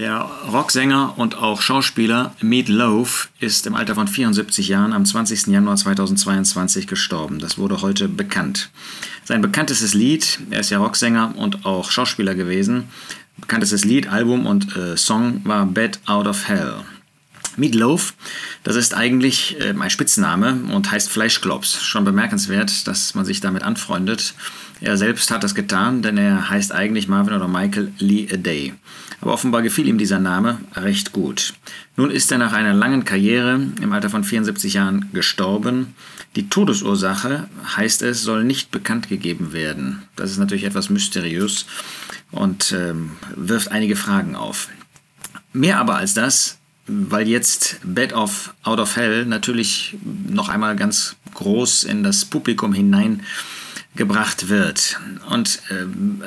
Der Rocksänger und auch Schauspieler Meat Loaf ist im Alter von 74 Jahren am 20. Januar 2022 gestorben. Das wurde heute bekannt. Sein bekanntestes Lied, er ist ja Rocksänger und auch Schauspieler gewesen, bekanntestes Lied, Album und äh, Song war Bed Out of Hell. Meat Loaf, das ist eigentlich äh, mein Spitzname und heißt Fleischklops. Schon bemerkenswert, dass man sich damit anfreundet. Er selbst hat das getan, denn er heißt eigentlich Marvin oder Michael Lee A Day. Aber offenbar gefiel ihm dieser Name recht gut. Nun ist er nach einer langen Karriere im Alter von 74 Jahren gestorben. Die Todesursache, heißt es, soll nicht bekannt gegeben werden. Das ist natürlich etwas mysteriös und ähm, wirft einige Fragen auf. Mehr aber als das, weil jetzt Bed of Out of Hell natürlich noch einmal ganz groß in das Publikum hinein gebracht wird. Und äh,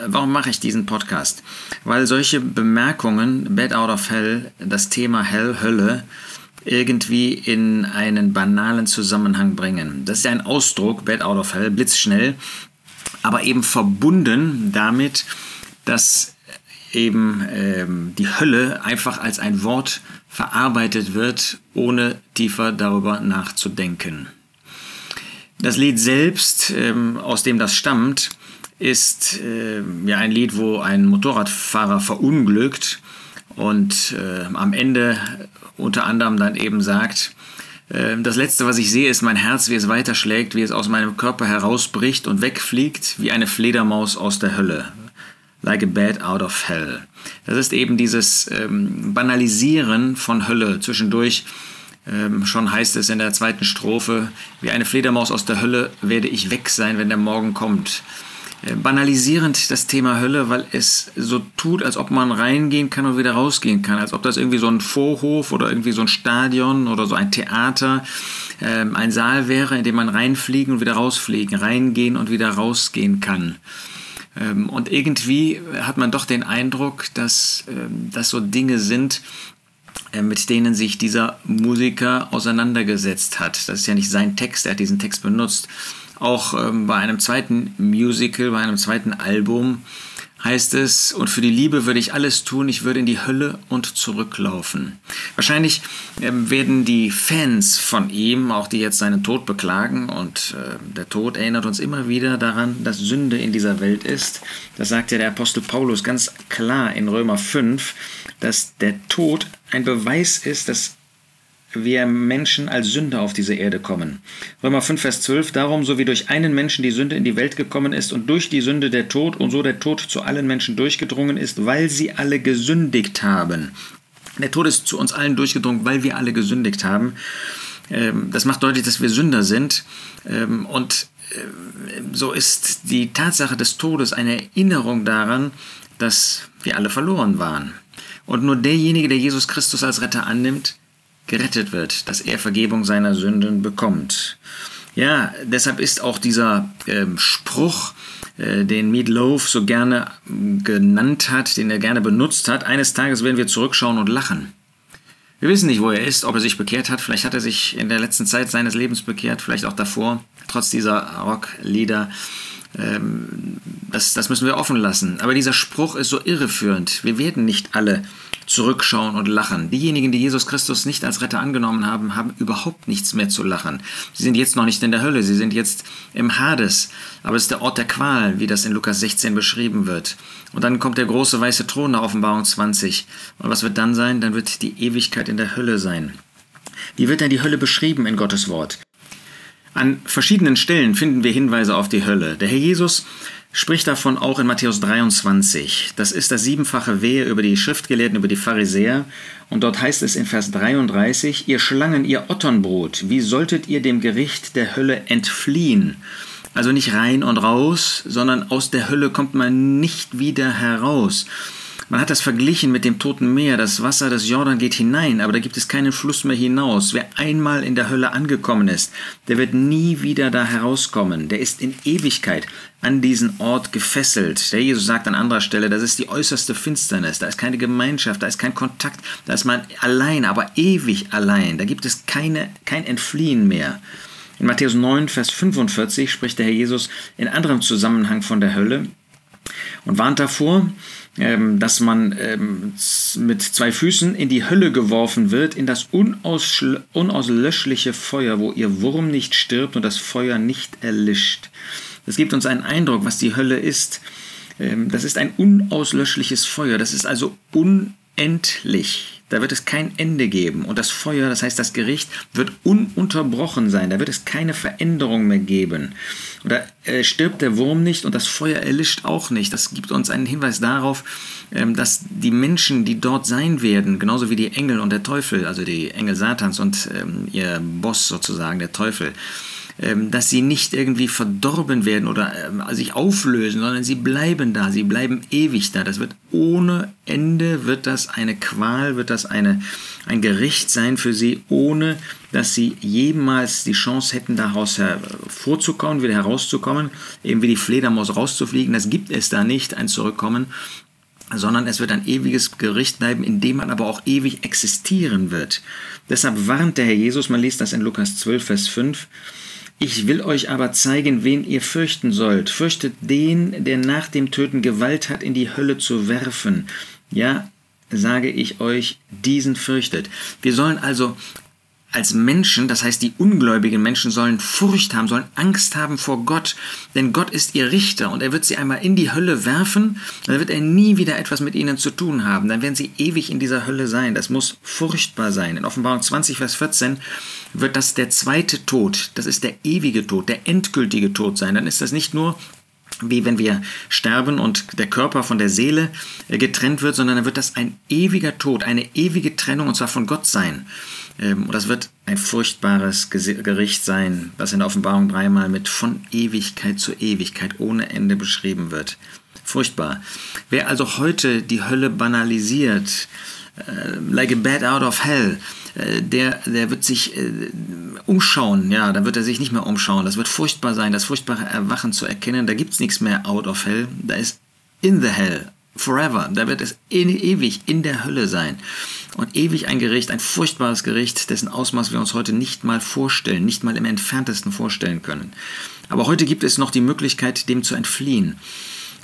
warum mache ich diesen Podcast? Weil solche Bemerkungen, Bad Out of Hell, das Thema Hell, Hölle, irgendwie in einen banalen Zusammenhang bringen. Das ist ja ein Ausdruck, Bad Out of Hell, blitzschnell, aber eben verbunden damit, dass eben ähm, die Hölle einfach als ein Wort verarbeitet wird, ohne tiefer darüber nachzudenken. Das Lied selbst, ähm, aus dem das stammt, ist äh, ja ein Lied, wo ein Motorradfahrer verunglückt und äh, am Ende unter anderem dann eben sagt, äh, das letzte, was ich sehe, ist mein Herz, wie es weiterschlägt, wie es aus meinem Körper herausbricht und wegfliegt, wie eine Fledermaus aus der Hölle. Like a bad out of hell. Das ist eben dieses ähm, Banalisieren von Hölle zwischendurch ähm, schon heißt es in der zweiten Strophe, wie eine Fledermaus aus der Hölle werde ich weg sein, wenn der Morgen kommt. Äh, banalisierend das Thema Hölle, weil es so tut, als ob man reingehen kann und wieder rausgehen kann, als ob das irgendwie so ein Vorhof oder irgendwie so ein Stadion oder so ein Theater, äh, ein Saal wäre, in dem man reinfliegen und wieder rausfliegen, reingehen und wieder rausgehen kann. Ähm, und irgendwie hat man doch den Eindruck, dass ähm, das so Dinge sind, äh, mit denen sich dieser Musiker auseinandergesetzt hat. Das ist ja nicht sein Text, er hat diesen Text benutzt. Auch ähm, bei einem zweiten Musical, bei einem zweiten Album heißt es, und für die Liebe würde ich alles tun, ich würde in die Hölle und zurücklaufen. Wahrscheinlich ähm, werden die Fans von ihm, auch die jetzt seinen Tod beklagen, und äh, der Tod erinnert uns immer wieder daran, dass Sünde in dieser Welt ist. Das sagt ja der Apostel Paulus ganz klar in Römer 5, dass der Tod ein Beweis ist, dass wir Menschen als Sünder auf diese Erde kommen. Römer 5, Vers 12, darum, so wie durch einen Menschen die Sünde in die Welt gekommen ist und durch die Sünde der Tod und so der Tod zu allen Menschen durchgedrungen ist, weil sie alle gesündigt haben. Der Tod ist zu uns allen durchgedrungen, weil wir alle gesündigt haben. Ähm, das macht deutlich, dass wir Sünder sind. Ähm, und ähm, so ist die Tatsache des Todes eine Erinnerung daran, dass wir alle verloren waren. Und nur derjenige, der Jesus Christus als Retter annimmt, gerettet wird, dass er Vergebung seiner Sünden bekommt. Ja, deshalb ist auch dieser ähm, Spruch, äh, den Meatloaf so gerne genannt hat, den er gerne benutzt hat, eines Tages werden wir zurückschauen und lachen. Wir wissen nicht, wo er ist, ob er sich bekehrt hat. Vielleicht hat er sich in der letzten Zeit seines Lebens bekehrt, vielleicht auch davor, trotz dieser Rocklieder. Ähm, das, das müssen wir offen lassen. Aber dieser Spruch ist so irreführend. Wir werden nicht alle zurückschauen und lachen. Diejenigen, die Jesus Christus nicht als Retter angenommen haben, haben überhaupt nichts mehr zu lachen. Sie sind jetzt noch nicht in der Hölle, sie sind jetzt im Hades, aber es ist der Ort der Qual, wie das in Lukas 16 beschrieben wird. Und dann kommt der große weiße Thron nach Offenbarung 20. Und was wird dann sein? Dann wird die Ewigkeit in der Hölle sein. Wie wird denn die Hölle beschrieben in Gottes Wort? An verschiedenen Stellen finden wir Hinweise auf die Hölle. Der Herr Jesus spricht davon auch in Matthäus 23. Das ist das siebenfache Wehe über die Schriftgelehrten, über die Pharisäer. Und dort heißt es in Vers 33, ihr Schlangen, ihr Otternbrot, wie solltet ihr dem Gericht der Hölle entfliehen? Also nicht rein und raus, sondern aus der Hölle kommt man nicht wieder heraus. Man hat das verglichen mit dem Toten Meer. Das Wasser des Jordan geht hinein, aber da gibt es keinen Fluss mehr hinaus. Wer einmal in der Hölle angekommen ist, der wird nie wieder da herauskommen. Der ist in Ewigkeit an diesen Ort gefesselt. Der Jesus sagt an anderer Stelle, das ist die äußerste Finsternis. Da ist keine Gemeinschaft, da ist kein Kontakt, da ist man allein, aber ewig allein. Da gibt es keine, kein Entfliehen mehr. In Matthäus 9, Vers 45 spricht der Herr Jesus in anderem Zusammenhang von der Hölle und warnt davor, ähm, dass man ähm, mit zwei Füßen in die Hölle geworfen wird, in das unauslöschliche Feuer, wo ihr Wurm nicht stirbt und das Feuer nicht erlischt. Das gibt uns einen Eindruck, was die Hölle ist. Ähm, das ist ein unauslöschliches Feuer, das ist also unendlich. Da wird es kein Ende geben. Und das Feuer, das heißt das Gericht, wird ununterbrochen sein. Da wird es keine Veränderung mehr geben. Oder äh, stirbt der Wurm nicht und das Feuer erlischt auch nicht. Das gibt uns einen Hinweis darauf, ähm, dass die Menschen, die dort sein werden, genauso wie die Engel und der Teufel, also die Engel Satans und ähm, ihr Boss sozusagen, der Teufel, dass sie nicht irgendwie verdorben werden oder ähm, sich auflösen, sondern sie bleiben da, sie bleiben ewig da. Das wird ohne Ende, wird das eine Qual, wird das eine, ein Gericht sein für sie, ohne dass sie jemals die Chance hätten, daraus hervorzukommen, wieder herauszukommen, eben wie die Fledermaus rauszufliegen. Das gibt es da nicht, ein Zurückkommen sondern es wird ein ewiges Gericht bleiben, in dem man aber auch ewig existieren wird. Deshalb warnt der Herr Jesus, man liest das in Lukas 12, Vers 5, ich will euch aber zeigen, wen ihr fürchten sollt. Fürchtet den, der nach dem Töten Gewalt hat, in die Hölle zu werfen. Ja, sage ich euch, diesen fürchtet. Wir sollen also als Menschen, das heißt die ungläubigen Menschen sollen Furcht haben, sollen Angst haben vor Gott, denn Gott ist ihr Richter und er wird sie einmal in die Hölle werfen, dann wird er nie wieder etwas mit ihnen zu tun haben, dann werden sie ewig in dieser Hölle sein. Das muss furchtbar sein. In Offenbarung 20, Vers 14 wird das der zweite Tod, das ist der ewige Tod, der endgültige Tod sein. Dann ist das nicht nur wie wenn wir sterben und der Körper von der Seele äh, getrennt wird, sondern dann wird das ein ewiger Tod, eine ewige Trennung und zwar von Gott sein. Ähm, und das wird ein furchtbares Gericht sein, was in der Offenbarung dreimal mit von Ewigkeit zu Ewigkeit ohne Ende beschrieben wird. Furchtbar. Wer also heute die Hölle banalisiert, äh, like a bad out of hell, äh, der, der wird sich äh, umschauen, ja, da wird er sich nicht mehr umschauen. Das wird furchtbar sein, das furchtbare Erwachen zu erkennen. Da gibt es nichts mehr out of hell, da ist in the hell, forever. Da wird es in, ewig in der Hölle sein. Und ewig ein Gericht, ein furchtbares Gericht, dessen Ausmaß wir uns heute nicht mal vorstellen, nicht mal im entferntesten vorstellen können. Aber heute gibt es noch die Möglichkeit, dem zu entfliehen.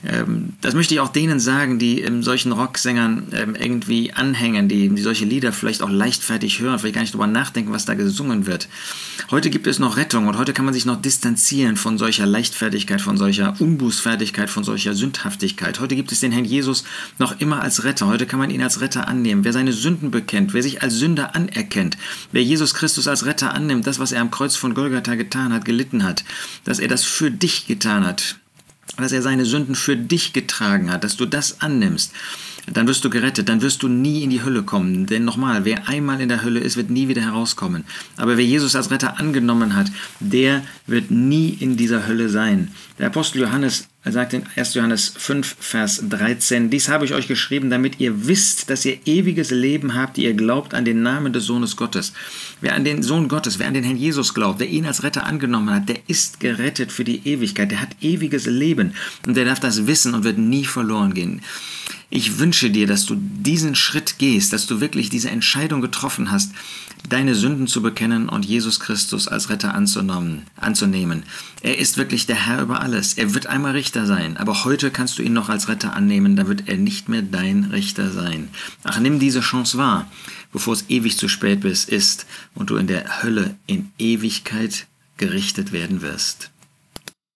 Ähm, das möchte ich auch denen sagen, die ähm, solchen Rocksängern ähm, irgendwie anhängen, die, die solche Lieder vielleicht auch leichtfertig hören, vielleicht gar nicht darüber nachdenken, was da gesungen wird. Heute gibt es noch Rettung und heute kann man sich noch distanzieren von solcher Leichtfertigkeit, von solcher Unbußfertigkeit, von solcher Sündhaftigkeit. Heute gibt es den Herrn Jesus noch immer als Retter. Heute kann man ihn als Retter annehmen. Wer seine Sünden bekennt, wer sich als Sünder anerkennt, wer Jesus Christus als Retter annimmt, das, was er am Kreuz von Golgatha getan hat, gelitten hat, dass er das für dich getan hat, dass er seine Sünden für dich getragen hat, dass du das annimmst, dann wirst du gerettet, dann wirst du nie in die Hölle kommen. Denn nochmal, wer einmal in der Hölle ist, wird nie wieder herauskommen. Aber wer Jesus als Retter angenommen hat, der wird nie in dieser Hölle sein. Der Apostel Johannes sagt in 1. Johannes 5, Vers 13, Dies habe ich euch geschrieben, damit ihr wisst, dass ihr ewiges Leben habt, die ihr glaubt an den Namen des Sohnes Gottes. Wer an den Sohn Gottes, wer an den Herrn Jesus glaubt, der ihn als Retter angenommen hat, der ist gerettet für die Ewigkeit, der hat ewiges Leben und der darf das wissen und wird nie verloren gehen. Ich wünsche dir, dass du diesen Schritt gehst, dass du wirklich diese Entscheidung getroffen hast, deine Sünden zu bekennen und Jesus Christus als Retter anzunehmen. Er ist wirklich der Herr über alles. Er wird einmal Richter sein, aber heute kannst du ihn noch als Retter annehmen, da wird er nicht mehr dein Richter sein. Ach, nimm diese Chance wahr, bevor es ewig zu spät ist und du in der Hölle in Ewigkeit gerichtet werden wirst.